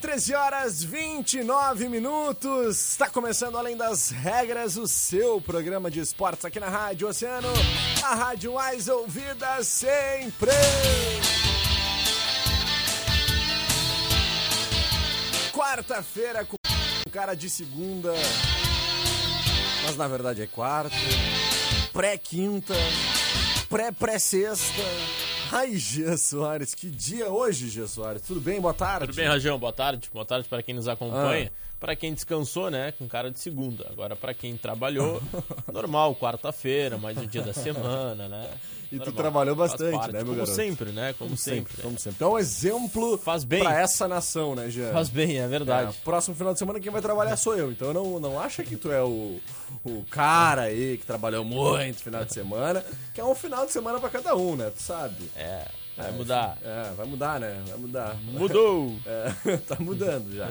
13 horas 29 minutos. Está começando Além das Regras, o seu programa de esportes aqui na Rádio Oceano, a rádio mais ouvida sempre. Quarta-feira com cara de segunda, mas na verdade é quarta, pré-quinta, pré-pré-sexta. Ai, Gia Soares, que dia hoje, Gia Soares? Tudo bem? Boa tarde. Tudo bem, Rajão? Boa tarde. Boa tarde para quem nos acompanha. Para quem descansou, né, com cara de segunda. Agora, para quem trabalhou, normal, quarta-feira, mais um dia da semana, né? E tu Normal. trabalhou Faz bastante, parte, né, meu Como garoto? sempre, né? Como, sempre. né? Como sempre. Então, um exemplo Faz bem. pra essa nação, né, Jean? Faz bem, é É, verdade. próximo final de semana quem vai trabalhar sou eu. Então não, não acha que tu é o, o cara aí que trabalhou muito final de semana, que é um final de semana pra cada um, né? Tu sabe. É, vai mudar. É, vai mudar, né? Vai mudar. Mudou! É, tá mudando já.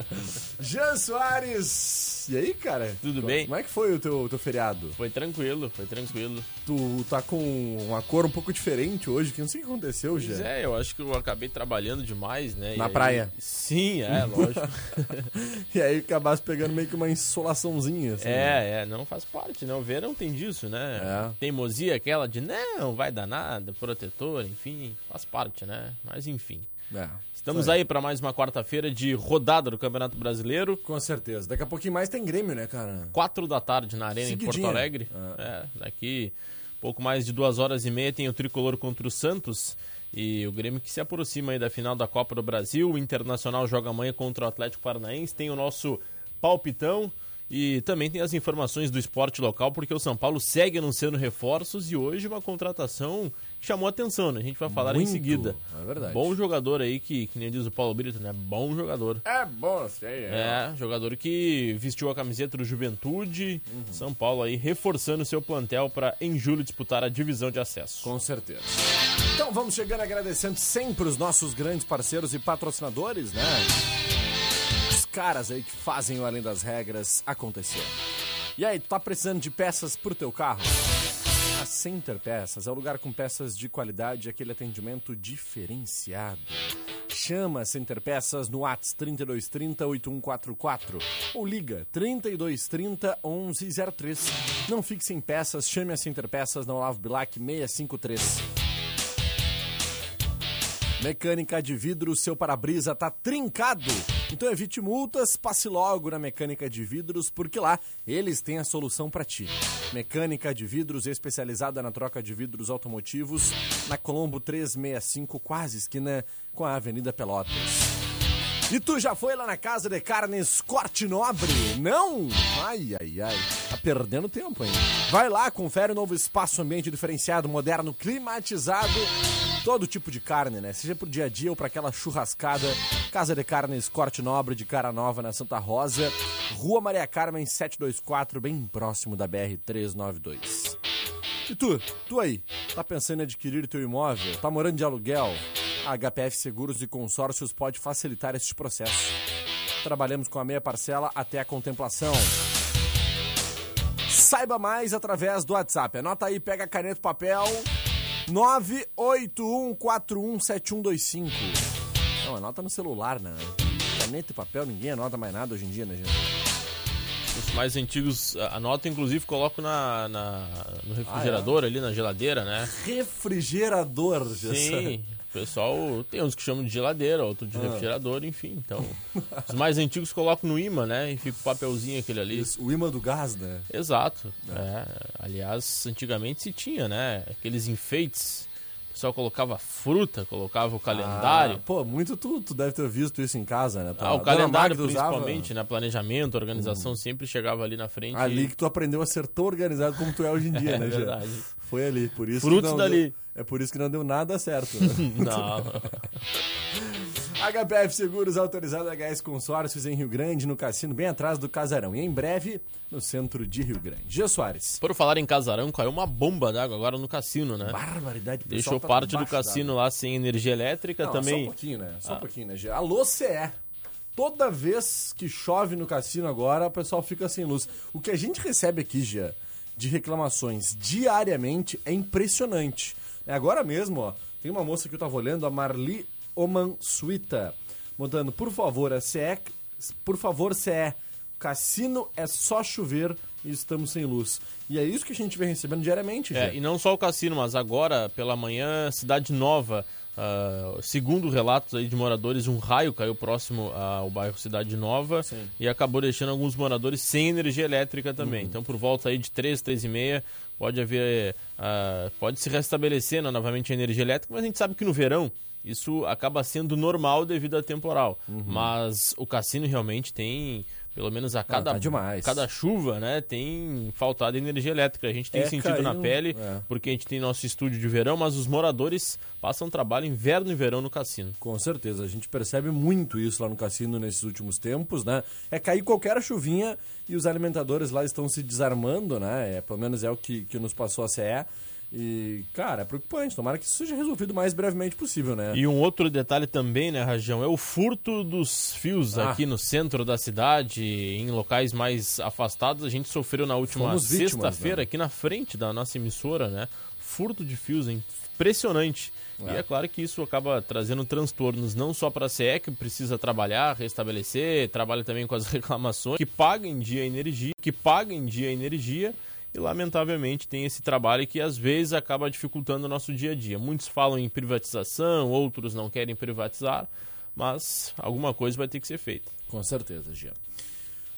Jean Soares! E aí, cara? Tudo bem? Como é que foi o teu, teu feriado? Foi tranquilo, foi tranquilo. Tu tá com uma cor um pouco diferente hoje, que não sei o que aconteceu, Pois Jean. é, eu acho que eu acabei trabalhando demais, né? Na aí- praia? Sim, é, lógico. E aí acabasse pegando meio que uma insolaçãozinha, assim. né? É, é, não faz parte, né? O verão tem disso, né? É. Teimosia aquela de não, vai dar nada, protetor, enfim, faz parte, né? Mas enfim. É, Estamos isso aí para mais uma quarta-feira de rodada do Campeonato Brasileiro. Com certeza. Daqui a pouquinho mais tem Grêmio, né, cara? Quatro da tarde na Arena em Porto Seguidinha. Alegre. É, daqui pouco mais de duas horas e meia tem o Tricolor contra o Santos. E o Grêmio que se aproxima aí da final da Copa do Brasil. O Internacional joga amanhã contra o Atlético Paranaense. Tem o nosso palpitão. E também tem as informações do esporte local, porque o São Paulo segue anunciando reforços e hoje uma contratação chamou atenção, né? A gente vai falar Muito, em seguida. é verdade. Bom jogador aí, que, que nem diz o Paulo Brito, né? Bom jogador. É bom, sei. É, jogador que vestiu a camiseta do Juventude, São Paulo aí reforçando seu plantel para em julho disputar a divisão de acesso. Com certeza. Então vamos chegando agradecendo sempre os nossos grandes parceiros e patrocinadores, né? Os caras aí que fazem o Além das Regras acontecer. E aí, tu tá precisando de peças pro teu carro? Center Peças é o lugar com peças de qualidade e aquele atendimento diferenciado. Chama Center Peças no Whats 3230 8144 ou liga 3230 1103. Não fique sem peças, chame a Center Peças na Olavo Bilac 653. Mecânica de vidro, seu para-brisa tá trincado. Então evite multas, passe logo na Mecânica de Vidros, porque lá eles têm a solução para ti. Mecânica de Vidros especializada na troca de vidros automotivos, na Colombo 365, quase esquina com a Avenida Pelotas. E tu já foi lá na casa de carnes Corte Nobre? Não? Ai, ai, ai. Tá perdendo tempo, hein? Vai lá, confere o novo espaço ambiente diferenciado, moderno, climatizado. Todo tipo de carne, né? Seja pro dia a dia ou pra aquela churrascada. Casa de Carnes Corte Nobre de Cara Nova na Santa Rosa. Rua Maria Carmen 724, bem próximo da BR 392. E tu, tu aí, tá pensando em adquirir teu imóvel? Tá morando de aluguel? A HPF Seguros e Consórcios pode facilitar este processo. Trabalhamos com a meia parcela até a contemplação. Saiba mais através do WhatsApp. Anota aí, pega caneta e papel. 981417125. Não, anota no celular, né? Caneta e papel, ninguém anota mais nada hoje em dia, né, gente? Os mais antigos a- anotam, inclusive, coloco na, na- no refrigerador ali, na geladeira, né? Refrigerador, Gessé. Sim, pessoal tem uns que chamam de geladeira, outro de ah. refrigerador, enfim. Então, os mais antigos colocam no imã, né? E fica o papelzinho aquele ali. Isso, o imã do gás, né? Exato. É. É. Aliás, antigamente se tinha, né? Aqueles enfeites pessoal colocava fruta, colocava o calendário. Ah, pô, muito tu, tu deve ter visto isso em casa, né? ah, o calendário principalmente, usava... né? Planejamento, organização, uhum. sempre chegava ali na frente. Ali e... que tu aprendeu a ser tão organizado como tu é hoje em dia, é, né, verdade. Foi ali, por isso Frutos dali. Deu... É por isso que não deu nada certo, né? não. HPF Seguros, autorizado HS Consórcios em Rio Grande, no cassino, bem atrás do Casarão. E em breve, no centro de Rio Grande. Gê Soares. Por falar em Casarão, caiu uma bomba d'água agora no cassino, né? Barbaridade. Deixou tá parte do cassino lá sem energia elétrica Não, também. Só um pouquinho, né? Só ah. um pouquinho, né? Alô, CE. Toda vez que chove no cassino agora, o pessoal fica sem luz. O que a gente recebe aqui, Gê, de reclamações diariamente é impressionante. É agora mesmo, ó. Tem uma moça que eu tava olhando, a Marli Oman Suita, mandando, por favor, a CE, por favor, CE, cassino é só chover e estamos sem luz. E é isso que a gente vem recebendo diariamente, é, E não só o cassino, mas agora, pela manhã, Cidade Nova, uh, segundo relatos aí de moradores, um raio caiu próximo ao bairro Cidade Nova Sim. e acabou deixando alguns moradores sem energia elétrica também. Uhum. Então, por volta aí de 3, 3 e meia, pode haver, uh, pode se restabelecer né, novamente a energia elétrica, mas a gente sabe que no verão isso acaba sendo normal devido à temporal. Uhum. Mas o cassino realmente tem, pelo menos a cada, ah, tá cada chuva, né, tem faltado energia elétrica. A gente tem é, sentido caiu, na pele, é. porque a gente tem nosso estúdio de verão, mas os moradores passam trabalho inverno e verão no cassino. Com certeza, a gente percebe muito isso lá no cassino nesses últimos tempos, né? É cair qualquer chuvinha e os alimentadores lá estão se desarmando, né? É, pelo menos é o que, que nos passou a CE e, cara, é preocupante. Tomara que isso seja resolvido o mais brevemente possível, né? E um outro detalhe também, né, Rajão, é o furto dos fios ah. aqui no centro da cidade, em locais mais afastados. A gente sofreu na última sexta-feira, né? aqui na frente da nossa emissora, né? Furto de fios, hein? impressionante. É. E é claro que isso acaba trazendo transtornos não só para a CE, que precisa trabalhar, restabelecer, trabalha também com as reclamações, que paga em dia energia, que paga em dia energia e lamentavelmente tem esse trabalho que às vezes acaba dificultando o nosso dia a dia. Muitos falam em privatização, outros não querem privatizar, mas alguma coisa vai ter que ser feita. Com certeza, Gia.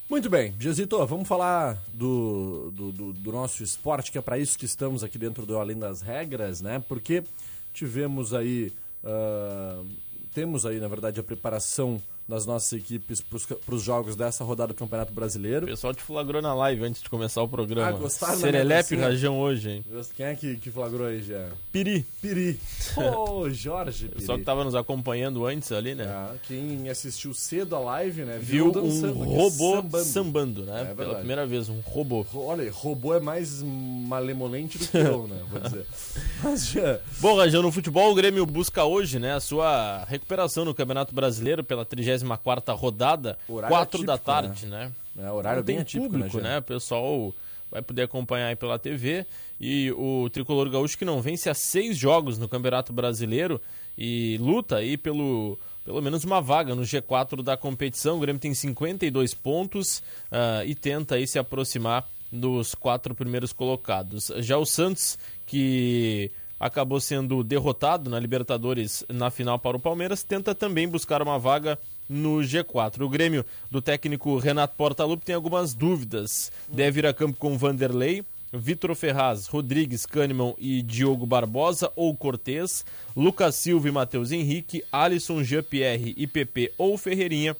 Muito bem, Giazito, vamos falar do, do, do, do nosso esporte, que é para isso que estamos aqui dentro do Além das Regras, né? Porque tivemos aí, uh, temos aí, na verdade, a preparação das nossas equipes para os jogos dessa rodada do Campeonato Brasileiro. O pessoal te flagrou na live antes de começar o programa. Ah, gostaram Serelepe Rajão hoje, hein? Quem é que, que flagrou aí já? Piri. Piri. Ô, oh, Jorge Piri. Só que estava nos acompanhando antes ali, né? Ah, quem assistiu cedo a live, né? Viu, viu um robô sambando, sambando né? É Pela primeira vez, um robô. Olha, robô é mais malemolente do que eu, né? Vou dizer. Mas já... Bom, Rajão, no futebol o Grêmio busca hoje, né, a sua recuperação no Campeonato Brasileiro pela 30 34 rodada, horário 4 atípico, da tarde, né? né? É, horário bem atípico, público, né, né? O pessoal vai poder acompanhar aí pela TV. E o Tricolor Gaúcho que não vence há seis jogos no Campeonato Brasileiro e luta aí pelo pelo menos uma vaga no G4 da competição. O Grêmio tem 52 pontos uh, e tenta aí se aproximar dos quatro primeiros colocados. Já o Santos, que acabou sendo derrotado na Libertadores na final para o Palmeiras, tenta também buscar uma vaga no G4. O Grêmio do técnico Renato Portaluppi tem algumas dúvidas. Deve ir a campo com Vanderlei, Vitor Ferraz, Rodrigues, Kahneman e Diogo Barbosa ou Cortez, Lucas Silva e Matheus Henrique, Alisson, Jean-Pierre e PP ou Ferreirinha.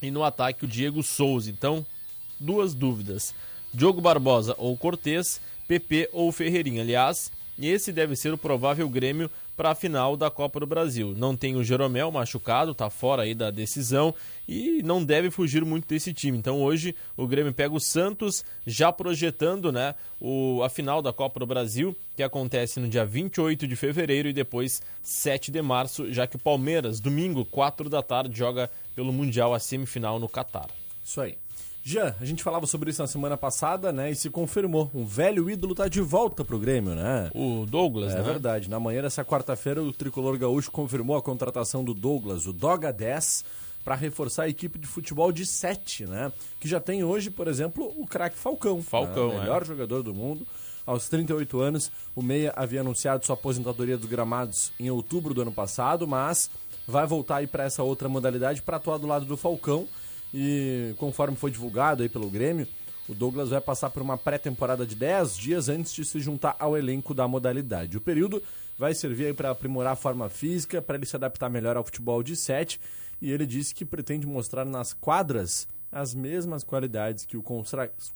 E no ataque o Diego Souza. Então, duas dúvidas. Diogo Barbosa ou Cortez, PP ou Ferreirinha. Aliás, esse deve ser o provável Grêmio para a final da Copa do Brasil. Não tem o Jeromel machucado, está fora aí da decisão e não deve fugir muito desse time. Então hoje o Grêmio pega o Santos, já projetando né, o, a final da Copa do Brasil, que acontece no dia 28 de fevereiro e depois 7 de março, já que o Palmeiras, domingo, 4 da tarde, joga pelo Mundial a semifinal no Catar. Isso aí. Jean, a gente falava sobre isso na semana passada, né? E se confirmou. Um velho ídolo tá de volta pro Grêmio, né? O Douglas, é, né? É verdade. Na manhã dessa quarta-feira, o tricolor gaúcho confirmou a contratação do Douglas, o Doga 10, para reforçar a equipe de futebol de 7, né? Que já tem hoje, por exemplo, o craque Falcão. Falcão, né? Melhor é. jogador do mundo Aos 38 anos, o Meia havia anunciado sua aposentadoria dos gramados em outubro do ano passado, mas vai voltar aí para essa outra modalidade para atuar do lado do Falcão. E conforme foi divulgado aí pelo Grêmio, o Douglas vai passar por uma pré-temporada de 10 dias antes de se juntar ao elenco da modalidade. O período vai servir para aprimorar a forma física, para ele se adaptar melhor ao futebol de 7 e ele disse que pretende mostrar nas quadras as mesmas qualidades que o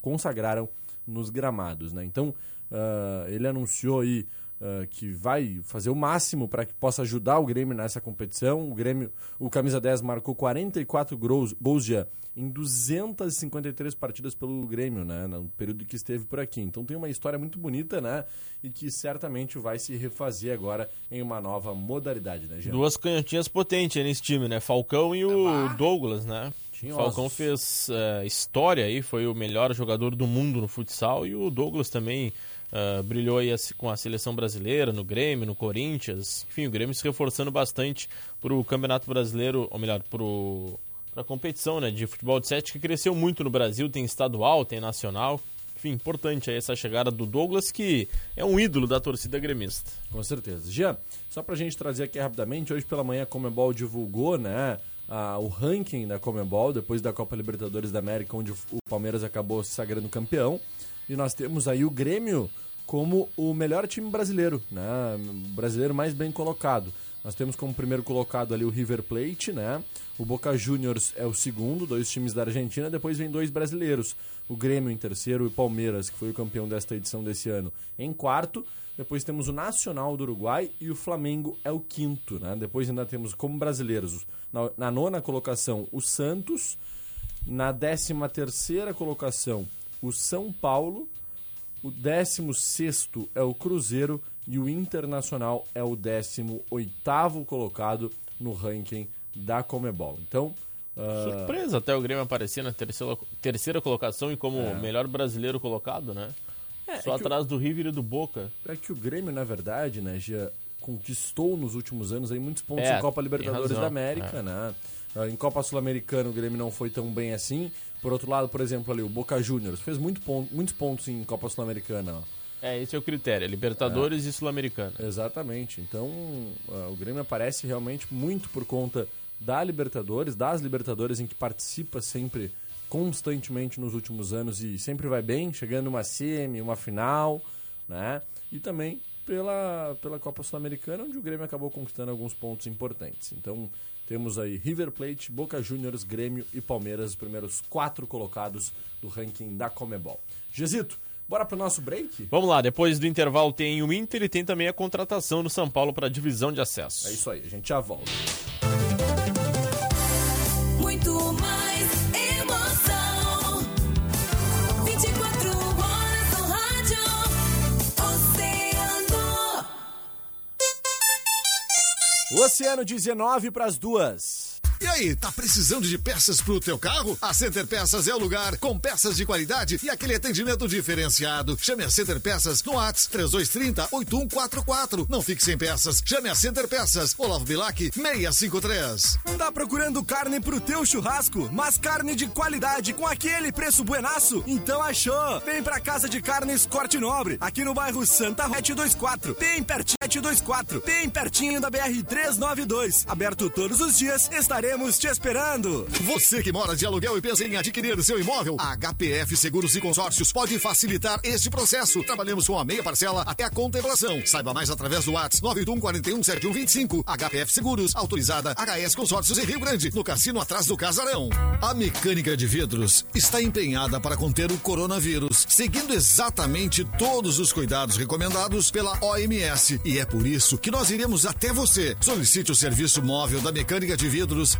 consagraram nos gramados. Né? Então, uh, ele anunciou aí uh, que vai fazer o máximo para que possa ajudar o Grêmio nessa competição. O Grêmio, o camisa 10 marcou 44 gols, gols já em 253 partidas pelo Grêmio, né, no período que esteve por aqui. Então tem uma história muito bonita, né, e que certamente vai se refazer agora em uma nova modalidade, né, Jean? Duas canhotinhas potentes nesse time, né, Falcão e o ah, Douglas, né? Falcão fez uh, história aí, foi o melhor jogador do mundo no futsal e o Douglas também uh, brilhou aí com a seleção brasileira, no Grêmio, no Corinthians. Enfim, o Grêmio se reforçando bastante para o Campeonato Brasileiro, ou melhor, para a competição né, de futebol de sete que cresceu muito no Brasil, tem estadual, tem nacional. Enfim, importante aí essa chegada do Douglas, que é um ídolo da torcida gremista. Com certeza. Jean, só para a gente trazer aqui rapidamente, hoje pela manhã a Comembol divulgou né, o ranking da Comembol, depois da Copa Libertadores da América, onde o Palmeiras acabou se sagrando campeão. E nós temos aí o Grêmio como o melhor time brasileiro, né? O brasileiro mais bem colocado. Nós temos como primeiro colocado ali o River Plate, né? O Boca Juniors é o segundo, dois times da Argentina. Depois vem dois brasileiros, o Grêmio em terceiro e o Palmeiras, que foi o campeão desta edição desse ano, em quarto. Depois temos o Nacional do Uruguai e o Flamengo é o quinto, né? Depois ainda temos como brasileiros, na, na nona colocação, o Santos. Na décima terceira colocação, o São Paulo. O décimo sexto é o Cruzeiro e o Internacional é o 18º colocado no ranking da Comebol. Então, uh... surpresa até o Grêmio aparecer na terceira, terceira colocação e como é. melhor brasileiro colocado, né? É, Só é atrás o... do River e do Boca. É que o Grêmio, na verdade, né, já conquistou nos últimos anos aí muitos pontos é, em Copa Libertadores da América, é. né? Ah, em Copa Sul-Americana o Grêmio não foi tão bem assim. Por outro lado, por exemplo, ali o Boca Juniors fez muito ponto, muitos pontos em Copa Sul-Americana. É, esse é o critério, Libertadores é. e Sul-Americana. Exatamente. Então, uh, o Grêmio aparece realmente muito por conta da Libertadores, das Libertadores em que participa sempre constantemente nos últimos anos e sempre vai bem, chegando uma semi, uma final, né? E também pela, pela Copa Sul-Americana, onde o Grêmio acabou conquistando alguns pontos importantes. Então, temos aí River Plate, Boca Juniors, Grêmio e Palmeiras, os primeiros quatro colocados do ranking da Comebol. Gesito, Bora pro nosso break? Vamos lá, depois do intervalo tem o Inter e tem também a contratação no São Paulo para a divisão de acesso. É isso aí, a gente já volta. Oceano 19 para as duas. E aí, tá precisando de peças pro teu carro? A Center Peças é o lugar, com peças de qualidade e aquele atendimento diferenciado. Chame a Center Peças no ATS 3230 8144. Não fique sem peças. Chame a Center Peças. Olavo Bilac 653. Tá procurando carne pro teu churrasco, mas carne de qualidade com aquele preço buenaço? Então achou. Vem pra Casa de Carnes Corte Nobre, aqui no bairro Santa Rete 24. Bem pertinho 24, bem pertinho da BR 392. Aberto todos os dias, estarei estaremos te esperando. Você que mora de aluguel e pensa em adquirir seu imóvel, a HPF Seguros e Consórcios pode facilitar este processo. Trabalhamos com a meia parcela até a contemplação. Saiba mais através do WhatsApp 981 HPF Seguros, autorizada HS Consórcios em Rio Grande, no cassino atrás do Casarão. A mecânica de vidros está empenhada para conter o coronavírus, seguindo exatamente todos os cuidados recomendados pela OMS. E é por isso que nós iremos até você. Solicite o serviço móvel da mecânica de vidros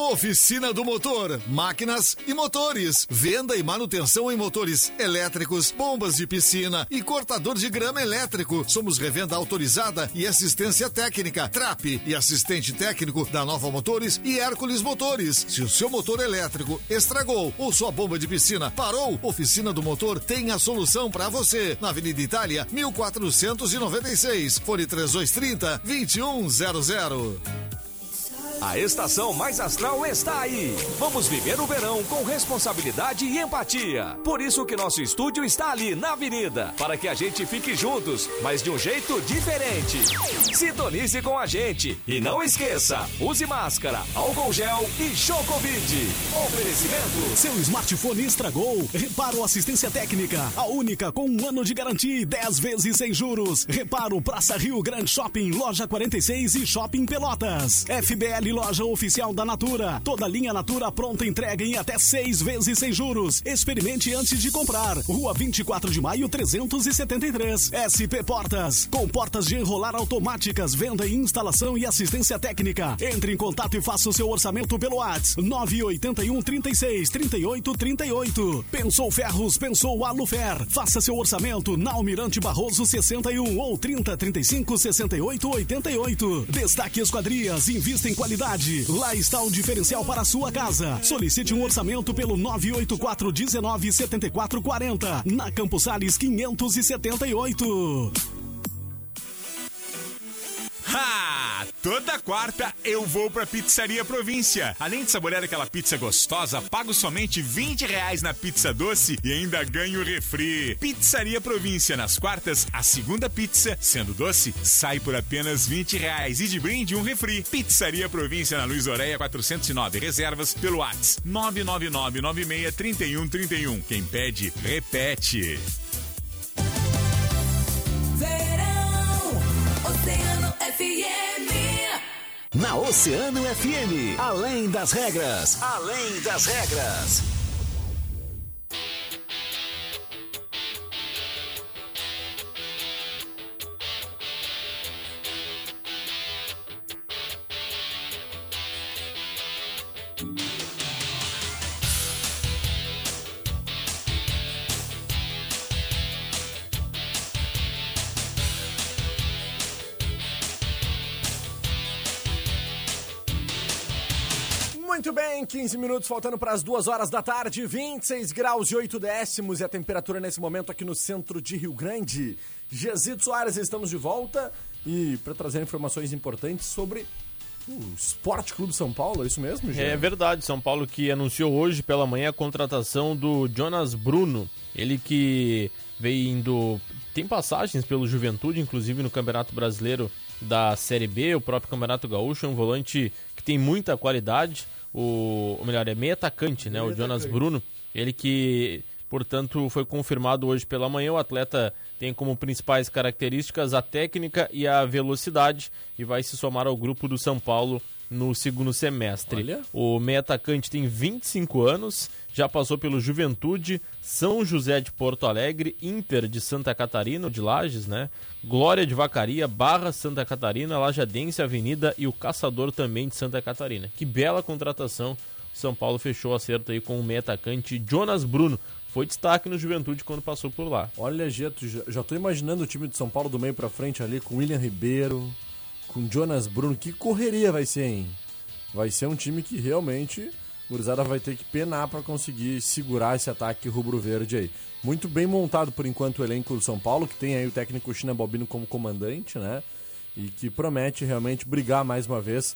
Oficina do Motor, máquinas e motores. Venda e manutenção em motores elétricos, bombas de piscina e cortador de grama elétrico. Somos revenda autorizada e assistência técnica. TRAP e assistente técnico da Nova Motores e Hércules Motores. Se o seu motor elétrico estragou ou sua bomba de piscina parou, Oficina do Motor tem a solução para você. Na Avenida Itália, 1496. Fone 3230 2100. A estação mais astral está aí. Vamos viver o verão com responsabilidade e empatia. Por isso que nosso estúdio está ali na avenida, para que a gente fique juntos, mas de um jeito diferente. Sintonize com a gente e não esqueça, use máscara, álcool gel e show Covid. Oferecimento. Seu smartphone estragou? Reparo Assistência Técnica. A única com um ano de garantia e 10 vezes sem juros. Reparo Praça Rio Grande Shopping, Loja 46 e Shopping Pelotas. FBL Loja Oficial da Natura. Toda linha Natura pronta entrega em até seis vezes sem juros. Experimente antes de comprar. Rua 24 de Maio 373. SP Portas. Com portas de enrolar automáticas, venda e instalação e assistência técnica. Entre em contato e faça o seu orçamento pelo WhatsApp 981 36 38 38. Pensou Ferros, pensou Alufer. Faça seu orçamento na Almirante Barroso 61 ou 30 35 68 88. Destaque Esquadrias, invista em qualidade. Lá está o diferencial para a sua casa. Solicite um orçamento pelo 984 19 74 40. Na Campos Sales 578. Ha! Toda quarta eu vou pra Pizzaria Província. Além de saborear aquela pizza gostosa, pago somente 20 reais na pizza doce e ainda ganho refri. Pizzaria Província, nas quartas, a segunda pizza, sendo doce, sai por apenas 20 reais e de brinde um refri. Pizzaria Província na Luiz Oreia 409. Reservas pelo WhatsApp 999 96 31 31. Quem pede, repete. Verão, Oceano FM. Na Oceano FM, além das regras, além das regras. Muito bem, 15 minutos faltando para as duas horas da tarde, 26 graus e 8 décimos e a temperatura nesse momento aqui no centro de Rio Grande. Gesito Soares, estamos de volta e para trazer informações importantes sobre o Esporte Clube São Paulo, é isso mesmo, Jean? É verdade, São Paulo que anunciou hoje pela manhã a contratação do Jonas Bruno. Ele que veio indo. Tem passagens pelo Juventude, inclusive no Campeonato Brasileiro da Série B, o próprio Campeonato Gaúcho, é um volante que tem muita qualidade. O, ou melhor, é meio atacante, né? o Jonas Bruno. Ele que, portanto, foi confirmado hoje pela manhã. O atleta tem como principais características a técnica e a velocidade e vai se somar ao grupo do São Paulo no segundo semestre. Olha. O meio atacante tem 25 anos, já passou pelo Juventude, São José de Porto Alegre, Inter de Santa Catarina, de Lages, né? Glória de Vacaria, Barra Santa Catarina, Lajadense Avenida e o Caçador também de Santa Catarina. Que bela contratação. São Paulo fechou o acerto aí com o meio atacante Jonas Bruno. Foi destaque no Juventude quando passou por lá. Olha, Geto, já, já tô imaginando o time de São Paulo do meio pra frente ali com William Ribeiro, com Jonas Bruno. Que correria vai ser, hein? Vai ser um time que realmente o Gurizada vai ter que penar pra conseguir segurar esse ataque rubro-verde aí. Muito bem montado por enquanto o elenco do São Paulo, que tem aí o técnico China Balbino como comandante, né? E que promete realmente brigar mais uma vez.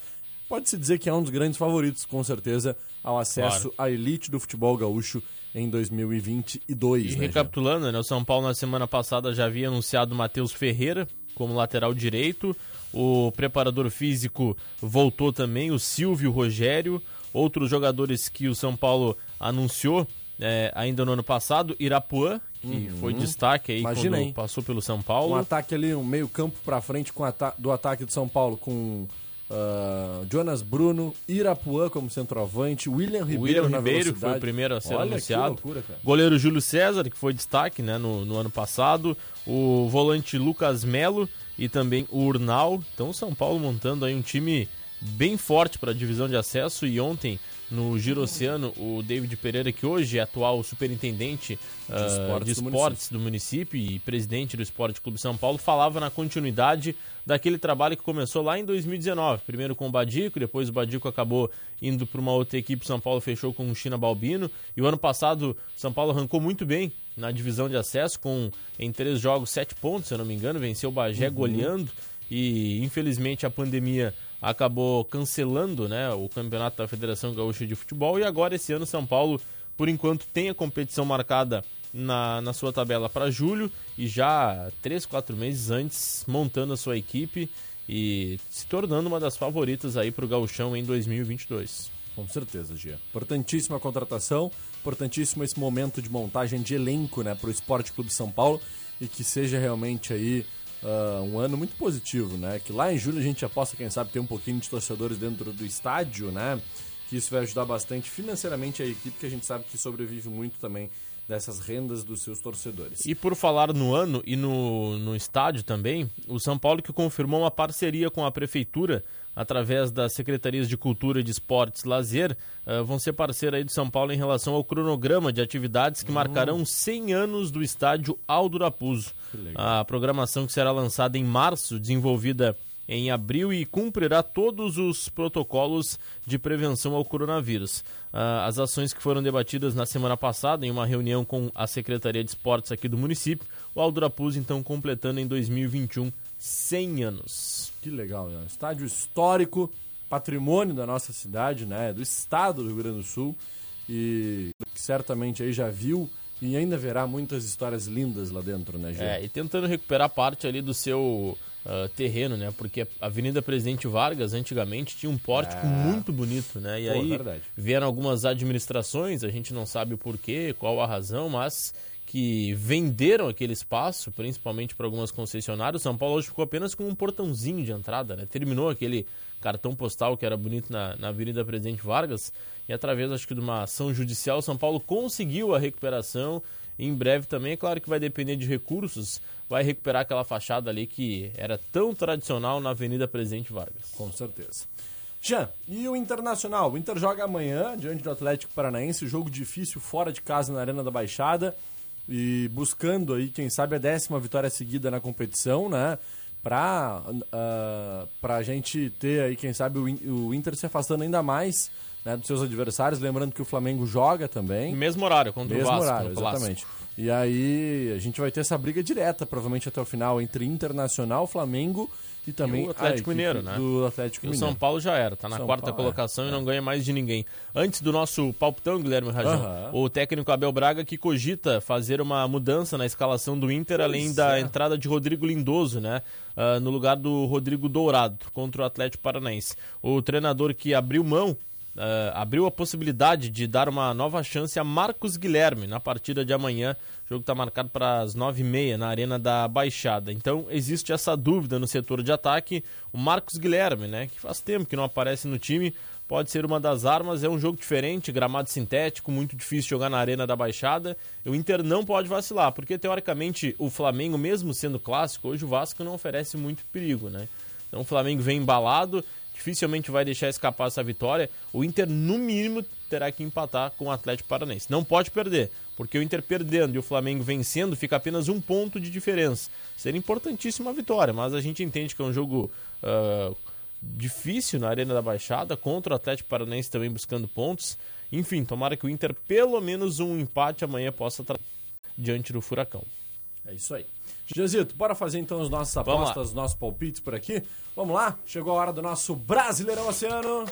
Pode-se dizer que é um dos grandes favoritos, com certeza, ao acesso à elite do futebol gaúcho em 2022. E né, recapitulando, né, o São Paulo na semana passada já havia anunciado o Matheus Ferreira como lateral direito. O preparador físico voltou também, o Silvio Rogério. Outros jogadores que o São Paulo anunciou é, ainda no ano passado, Irapuã, que foi destaque aí Uhum. Imagina, quando hein? passou pelo São Um Paulo. ataque ali, um meio campo pra frente com ata- do ataque de São Paulo com ah, Jonas Bruno, Irapuã como centroavante, William Ribeiro William na Ribeiro, que velocidade. foi o primeiro a ser Olha que anunciado. loucura. Goleiro Júlio César, que foi destaque né, no, no ano passado. O volante Lucas Melo e também o Urnal. Então, o São Paulo montando aí um time bem forte para a divisão de acesso e ontem no Giro Oceano, o David Pereira, que hoje é atual superintendente de esportes esportes, de do esportes do, município. e presidente do Esporte Clube São Paulo, falava na continuidade daquele trabalho que começou lá em 2019. Primeiro com o Badico, depois o Badico acabou indo para uma outra equipe. São Paulo fechou com o China Balbino. E o ano passado, São Paulo arrancou muito bem na divisão de acesso, com em três jogos, sete pontos, se eu não me engano. Venceu o Bagé goleando. E infelizmente a pandemia acabou cancelando né, o campeonato da Federação Gaúcha de Futebol. E agora, esse ano, São Paulo, por enquanto, tem a competição marcada na, na sua tabela para julho e já três, quatro meses antes montando a sua equipe e se tornando uma das favoritas aí para o Gauchão em 2022. Com certeza, Gia. Importantíssima contratação, importantíssimo esse momento de montagem de elenco né, para o Esporte Clube São Paulo e que seja realmente aí uh, um ano muito positivo, né? Que lá em julho a gente aposta, quem sabe, ter um pouquinho de torcedores dentro do estádio, né? Que isso vai ajudar bastante financeiramente a equipe, que a gente sabe que sobrevive muito também dessas rendas dos seus torcedores. E por falar no ano e no, no estádio também, o São Paulo que confirmou uma parceria com a Prefeitura através das Secretarias de Cultura e de Esportes Lazer, uh, vão ser parceira aí do São Paulo em relação ao cronograma de atividades que marcarão 100 anos do estádio Aldo Raposo. A programação que será lançada em março, desenvolvida em abril e cumprirá todos os protocolos de prevenção ao coronavírus. Uh, as ações que foram debatidas na semana passada em uma reunião com a Secretaria de Esportes aqui do município, o Aldo Raposo então completando em 2021 100 anos. Que legal, né? Estádio histórico, patrimônio da nossa cidade, né? Do estado do Rio Grande do Sul. E que certamente aí já viu e ainda verá muitas histórias lindas lá dentro, né, Gê? É, e tentando recuperar parte ali do seu uh, terreno, né? Porque a Avenida Presidente Vargas antigamente tinha um pórtico É. muito bonito, né? E Pô, aí verdade. vieram algumas administrações, a gente não sabe o porquê, qual a razão, mas que venderam aquele espaço, principalmente para algumas concessionárias. São Paulo hoje ficou apenas com um portãozinho de entrada, né? Terminou aquele cartão postal que era bonito na, na Avenida Presidente Vargas e através, acho que, de uma ação judicial, São Paulo conseguiu a recuperação. Em breve também, é claro que vai depender de recursos, vai recuperar aquela fachada ali que era tão tradicional na Avenida Presidente Vargas. Com certeza. Jean, e o Internacional? O Inter joga amanhã diante do Atlético Paranaense, jogo difícil fora de casa na Arena da Baixada e buscando aí, quem sabe, a décima vitória seguida na competição, né? Pra, uh, pra gente ter aí, quem sabe, o Inter se afastando ainda mais né, dos seus adversários. Lembrando que o Flamengo joga também. Mesmo horário contra Mesmo o Vasco. horário, exatamente. E aí a gente vai ter essa briga direta, provavelmente até o final, entre Internacional, Flamengo e também E o Atlético Mineiro, né? Do Atlético E o Mineiro. São Paulo já era, tá na São quarta Paulo, colocação é, e é. não ganha mais de ninguém. Antes do nosso palpitão, Guilherme Rajão, Aham. o técnico Abel Braga que cogita fazer uma mudança na escalação do Inter, além da é. entrada de Rodrigo Lindoso, né? ah, no lugar do Rodrigo Dourado contra o Atlético Paranaense. O treinador que abriu mão. Ah, abriu a possibilidade de dar uma nova chance a Marcos Guilherme na partida de amanhã. O jogo está marcado para as nove e meia na Arena da Baixada. Então existe essa dúvida no setor de ataque. O Marcos Guilherme, né, que faz tempo que não aparece no time, pode ser uma das armas. É um jogo diferente, gramado sintético, muito difícil jogar na Arena da Baixada. O Inter não pode vacilar, porque teoricamente o Flamengo, mesmo sendo clássico, hoje o Vasco não oferece muito perigo, né? Então o Flamengo vem embalado, dificilmente vai deixar escapar essa vitória. O Inter, no mínimo, terá que empatar com o Atlético Paranaense. Não pode perder, porque o Inter perdendo e o Flamengo vencendo, fica apenas um ponto de diferença. Seria importantíssima a vitória, mas a gente entende que é um jogo ah, difícil na Arena da Baixada, contra o Atlético Paranaense também buscando pontos. Enfim, tomara que o Inter, pelo menos um empate amanhã, possa estar diante do Furacão. É isso aí. Josito, bora fazer então as nossas apostas, os nossos palpites por aqui? Vamos lá? Chegou a hora do nosso Brasileirão Oceano.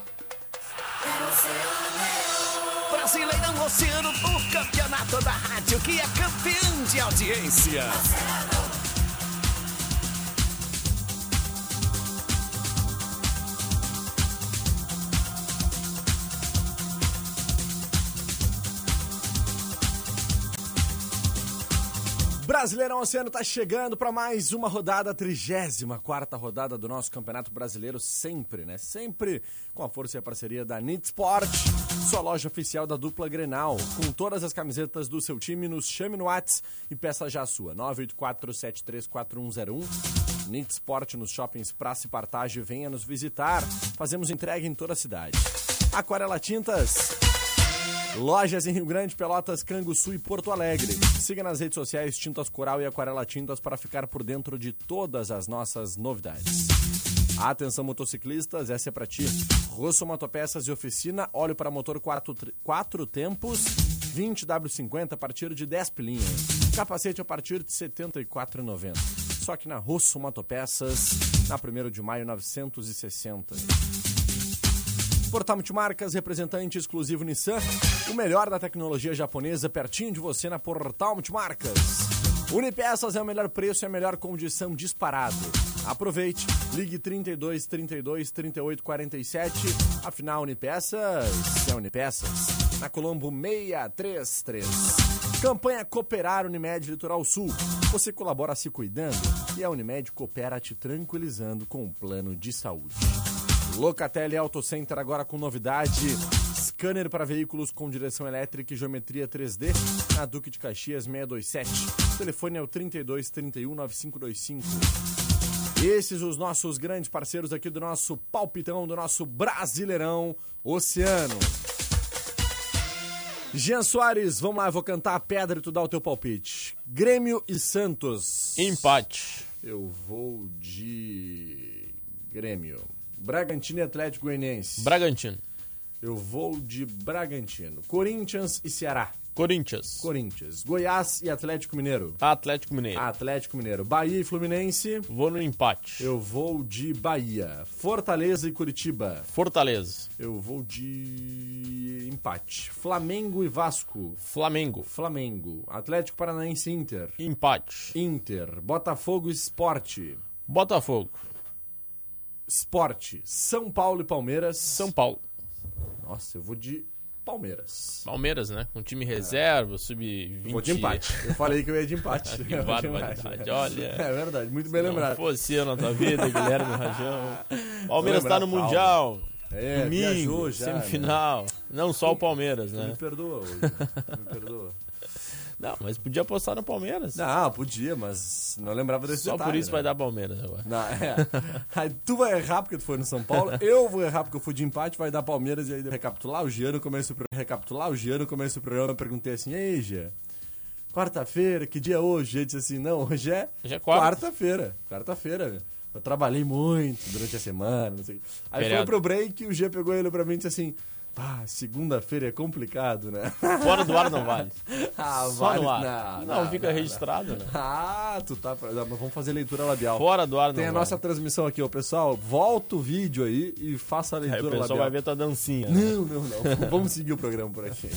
Brasileirão Oceano, o campeonato da rádio que é campeão de audiência. Brasileirão Oceano tá chegando para mais uma rodada, 34 rodada do nosso Campeonato Brasileiro, sempre, né? Sempre com a força e a parceria da Nit Sport, sua loja oficial da dupla Grenal, com todas as camisetas do seu time, nos chame no Whats e peça já a sua, 984734101. Nit Sport nos shoppings Praça e Partage, venha nos visitar. Fazemos entrega em toda a cidade. Aquarela Tintas, Lojas em Rio Grande, Pelotas, Canguçu e Porto Alegre. Siga nas redes sociais Tintas Coral e Aquarela Tintas para ficar por dentro de todas as nossas novidades. Atenção motociclistas, essa é para ti. Rosso Motopeças e Oficina, óleo para motor 4, quatro tempos, 20W50 a partir de 10 pilinhas. Capacete a partir de R$ 74,90. Só que na Rosso Motopeças, na 1 de maio 960. Portal Multimarcas, representante exclusivo Nissan. O melhor da tecnologia japonesa, pertinho de você na Portal Multimarcas. Unipeças é o melhor preço e a melhor condição disparado. Aproveite, ligue 32 32 38 47. Afinal, Unipeças é Unipeças. Na Colombo 633. Campanha Cooperar Unimed Litoral Sul. Você colabora se cuidando e a Unimed coopera te tranquilizando com um plano de saúde. Locatelli Auto Center agora com novidade. Scanner para veículos com direção elétrica e geometria 3D na Duque de Caxias 627. O telefone é o 32 31 9525. Esses os nossos grandes parceiros aqui do nosso palpitão, do nosso Brasileirão Oceano. Jean Soares, vamos lá, eu vou cantar a pedra e tu dá o teu palpite. Grêmio e Santos. Empate. Eu vou de Grêmio. Bragantino e Atlético Goianiense. Bragantino. Eu vou de Bragantino. Corinthians e Ceará. Corinthians. Corinthians. Goiás e Atlético Mineiro. Atlético Mineiro. Atlético Mineiro. Bahia e Fluminense. Vou no empate. Eu vou de Bahia. Fortaleza e Curitiba. Fortaleza. Eu vou de empate. Flamengo e Vasco. Flamengo. Flamengo. Atlético Paranaense e Inter. Empate. Inter. Botafogo e Esporte. Botafogo. Esporte. São Paulo e Palmeiras. São Paulo. Nossa, eu vou de Palmeiras. Palmeiras, né? Com time reserva, sub-20. Vou de empate. Eu falei que eu ia de empate. Que de barbaridade. empate. Olha. É verdade, muito bem Não lembrado. fosse eu na tua vida, Guilherme Rajão. Palmeiras lembrar tá no Paulo. Mundial. É, Domingo, já, semifinal. Não só o Palmeiras, Tu né? Me perdoa hoje. Me perdoa. Não, mas podia apostar no Palmeiras. Não, podia, mas não lembrava desse Só detalhe, por isso né? vai dar Palmeiras agora. Não, é. Aí tu vai errar porque tu foi no São Paulo, eu vou errar porque eu fui de empate, vai dar Palmeiras e aí recapitular. O Giano começa o pro- recapitular, o Giano começa o programa, eu perguntei assim, ei, Gia, quarta-feira, que dia é hoje? Ele disse assim, não, hoje é, Hoje é quarta. quarta-feira, quarta-feira. Eu trabalhei muito durante a semana, não sei o quê. Aí foi pro break, o Gia pegou ele pra mim e disse assim, pá, segunda-feira é complicado, né? Fora do ar não vale. ah, Só vale. no ar. Não, fica registrado, né? Ah, tu tá... não, vamos fazer leitura labial. Fora do ar não Tem a vale. nossa transmissão aqui, ó, pessoal. Volta o vídeo aí e faça a leitura o pessoal labial. vai ver tua dancinha. né? Não, não, não. Vamos seguir o programa por aqui.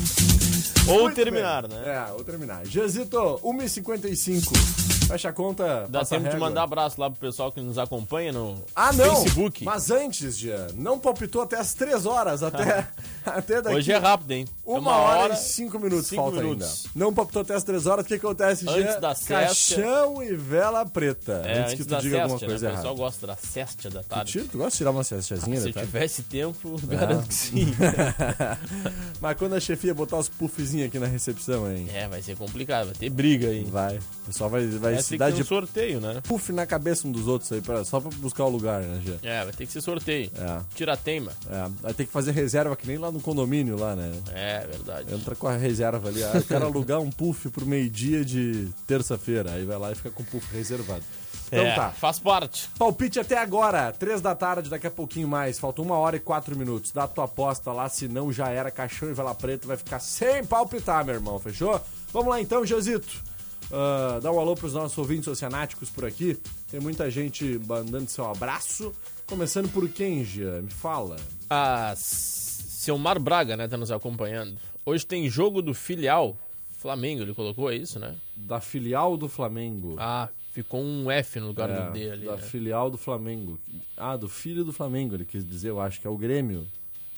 Ou Muito terminar, bem. né? É, ou terminar. Jezito, 1h55. Fecha a conta. Dá tempo de mandar abraço lá pro pessoal que nos acompanha no Ah, não! Facebook. Mas antes, Jean, não palpitou até as 3 horas, até, até daqui. Hoje é rápido, hein? É Uma, hora, e cinco minutos cinco falta minutos. ainda. Não palpitou até as 3 horas, o que acontece, Jean? Antes da sesta. Caixão e vela preta. É, antes que antes tu da diga alguma cesta, coisa né? O errada. pessoal gosta da cesta da Tu, tarde. tira- tu gosta de tirar uma cestazinha, Se né? eu tá? tivesse tempo, garanto que sim. Mas quando a chefia botar os puffzinhos aqui na recepção, hein? É, vai ser complicado, vai ter briga aí. Vai. O pessoal vai, vai Se ter que ter um sorteio, né? puff na cabeça um dos outros aí, pra, só pra buscar o lugar, né, Gê? É, vai ter que ser sorteio. É. Tira teima. É, vai ter que fazer reserva que nem lá no condomínio lá, né? É, verdade. Entra com a reserva ali. Ah, eu quero alugar um puff pro meio-dia de terça-feira. Aí vai lá e fica com o puff reservado. Então É, tá. Faz parte. Palpite até agora, três da tarde, daqui a pouquinho mais. Faltam uma hora e quatro minutos. Dá a tua aposta lá, senão já era caixão e vela preta, vai ficar sem palpitar, meu irmão, fechou? Vamos lá então, Josito. Ah, dá um alô pros nossos ouvintes oceanáticos por aqui. Tem muita gente mandando seu abraço. Começando por quem, Gia? Me fala. A Selmar Braga, né, tá nos acompanhando. Hoje tem jogo do filial Flamengo, ele colocou, é isso, né? Da filial do Flamengo. Ah, ficou um F no lugar É, do D ali. da né? filial do Flamengo. Ah, do filho do Flamengo, ele quis dizer, eu acho que é o Grêmio.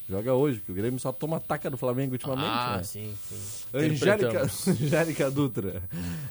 Joga hoje, porque o Grêmio só toma taca do Flamengo ultimamente, Ah, né? sim, sim. Angélica. Angélica Dutra.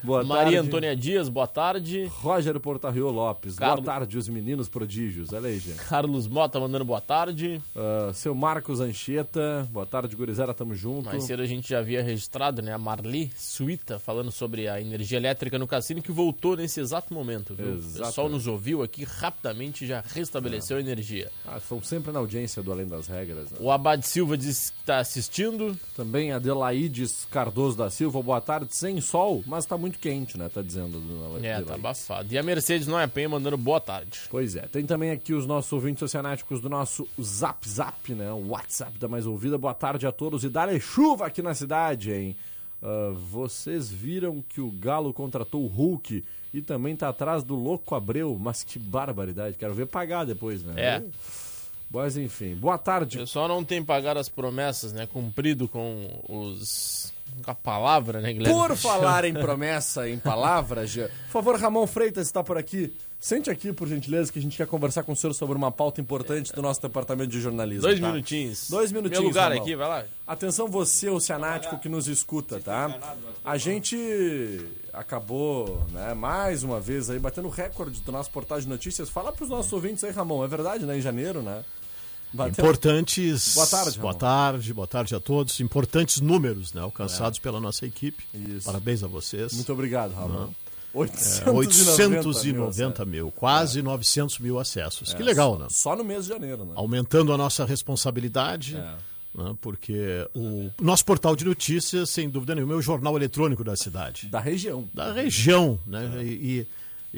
Boa Maria tarde. Antônia Dias, boa tarde. Roger Portarrio Lopes. Carlos- Boa tarde, os meninos prodígios. Olha aí, gente. Carlos Mota mandando boa tarde. Ah, seu Marcos Anchieta. Boa tarde, gurizada. Tamo junto. Mais cedo a gente já havia registrado, né? A Marli Suíta falando sobre a energia elétrica no cassino que voltou nesse exato momento, viu? O pessoal nos ouviu aqui rapidamente e já restabeleceu a energia. Ah, estão sempre na audiência do Além das Regras. né? O Abad Silva diz que está assistindo. Também Adelaides Cardoso da Silva. Boa tarde. Sem sol, mas tá muito quente, né? Tá dizendo. dona É, Adelaide. tá abafado. E a Mercedes Noé Penha mandando boa tarde. Pois é, tem também aqui os nossos ouvintes oceanáticos do nosso Zap Zap, né? O WhatsApp da Mais Ouvida. Boa tarde a todos e dá chuva aqui na cidade, hein? Ah, vocês viram que o Galo contratou o Hulk e também tá atrás do Louco Abreu, mas que barbaridade. Quero ver pagar depois, né? É. Mas enfim, boa tarde. O pessoal não tem pagado as promessas, né? Cumprido com os. a palavra, né, Guilherme? Por falar em promessa, em palavras, Jean, por favor, Ramon Freitas está por aqui. Sente aqui, por gentileza, que a gente quer conversar com o senhor sobre uma pauta importante do nosso departamento de jornalismo. Dois tá? minutinhos. Dois minutinhos. Meu lugar Ramon. aqui, vai lá. Atenção você, oceanático, que nos escuta, tá? A gente acabou, né, mais uma vez aí, batendo recorde do nosso portal de notícias. Fala pros nossos ouvintes aí, Ramon, é verdade, né? Em janeiro, né? Bateu- Importantes. Boa tarde, Boa tarde, boa tarde a todos. Importantes números, né? Alcançados pela nossa equipe. Isso. Parabéns a vocês. Muito obrigado, Ramon. É, 890 890 mil, quase 900 mil acessos. que É, legal, só, né? Só no mês de janeiro, né? Aumentando a nossa responsabilidade, É. né? porque o nosso portal de notícias, sem dúvida nenhuma, é o jornal eletrônico da cidade. Da região. da região, né? E, e-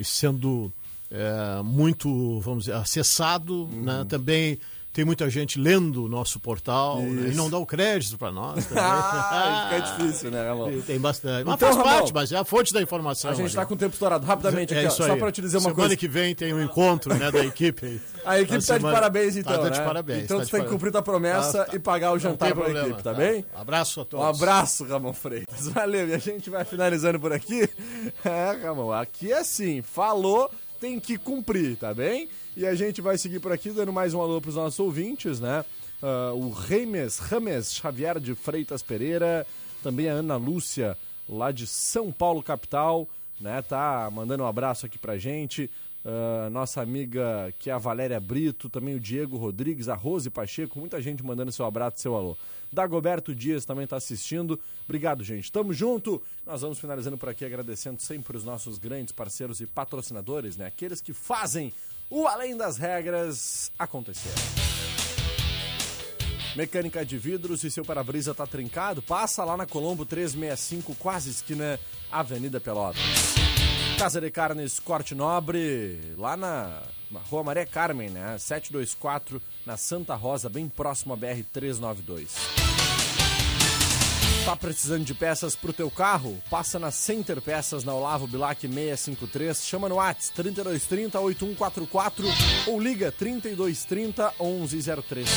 e sendo é, muito, vamos dizer, acessado, né? Também tem muita gente lendo o nosso portal né? e não dá o crédito para nós. Ah, fica difícil, né, Ramon? Tem- bastante. Mas Então, faz Ramon, parte, mas é a fonte da informação. A gente ali. tá com o tempo estourado. Rapidamente, é aqui, ó, só pra te dizer uma Semana coisa. que vem tem um encontro né, da equipe. A equipe Na tá de semana- parabéns, então, Tá né? de parabéns. Então tá de tem que cumprir tua promessa Ah, tá. e pagar o jantar pra problema, equipe, tá bem? Abraço a todos. Um abraço, Ramon Freitas. Valeu. E a gente vai finalizando por aqui. É, Ramon, aqui é assim. Falou, tem que cumprir, tá bem? E a gente vai seguir por aqui dando mais um alô pros nossos ouvintes, né? Ah, o Reimes Rames Xavier de Freitas Pereira, também a Ana Lúcia, lá de São Paulo, capital, né? Tá mandando um abraço aqui pra gente. Ah, nossa amiga que é a Valéria Brito, também o Diego Rodrigues, a Rose Pacheco, muita gente mandando seu abraço, seu alô. Dagoberto Dias também está assistindo. Obrigado, gente. Tamo junto. Nós vamos finalizando por aqui agradecendo sempre os nossos grandes parceiros e patrocinadores, né? Aqueles que fazem o Além das Regras acontecer. Mecânica de vidros e seu para-brisa tá trincado? Passa lá na Colombo 365, quase esquina Avenida Pelotas. Casa de Carnes Corte Nobre, lá na, Rua Maria Carmen, né? 724, na Santa Rosa, bem próximo à BR-392. Tá precisando de peças pro teu carro? Passa na Center Peças, na Olavo Bilac 653. Chama no Whats 3230 8144 ou liga 3230 1103.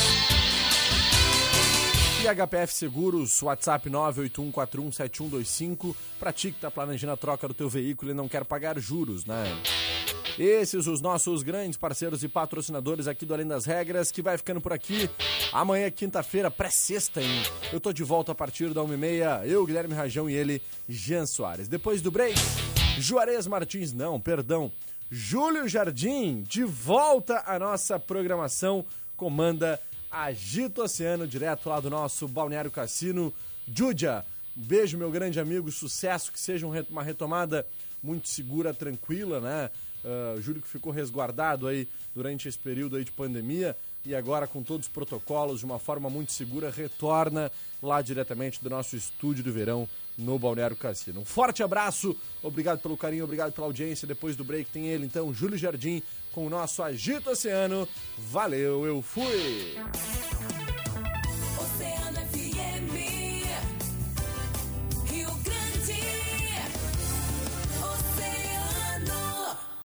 E HPF Seguros, WhatsApp 981417125. Pra ti tá planejando a troca do teu veículo e não quer pagar juros, né? Esses os nossos grandes parceiros e patrocinadores aqui do Além das Regras, que vai ficando por aqui. Amanhã, quinta-feira, pré-sexta, hein? Eu tô de volta a partir da 1h30. Eu, Guilherme Rajão e ele, Jean Soares. Depois do break, Juarez Martins, não, perdão. Júlio Jardim, de volta à nossa programação. Comanda Agito Oceano, direto lá do nosso Balneário Cassino. Júdia, beijo, meu grande amigo, sucesso, que seja um uma retomada muito segura, tranquila, né? Ah, Júlio que ficou resguardado aí durante esse período aí de pandemia e agora com todos os protocolos de uma forma muito segura retorna lá diretamente do nosso estúdio do verão no Balneário Cassino. Um forte abraço, obrigado pelo carinho, obrigado pela audiência. Depois do break tem ele então, Júlio Jardim com o nosso Agito Oceano. Valeu, eu fui. Oceano FM.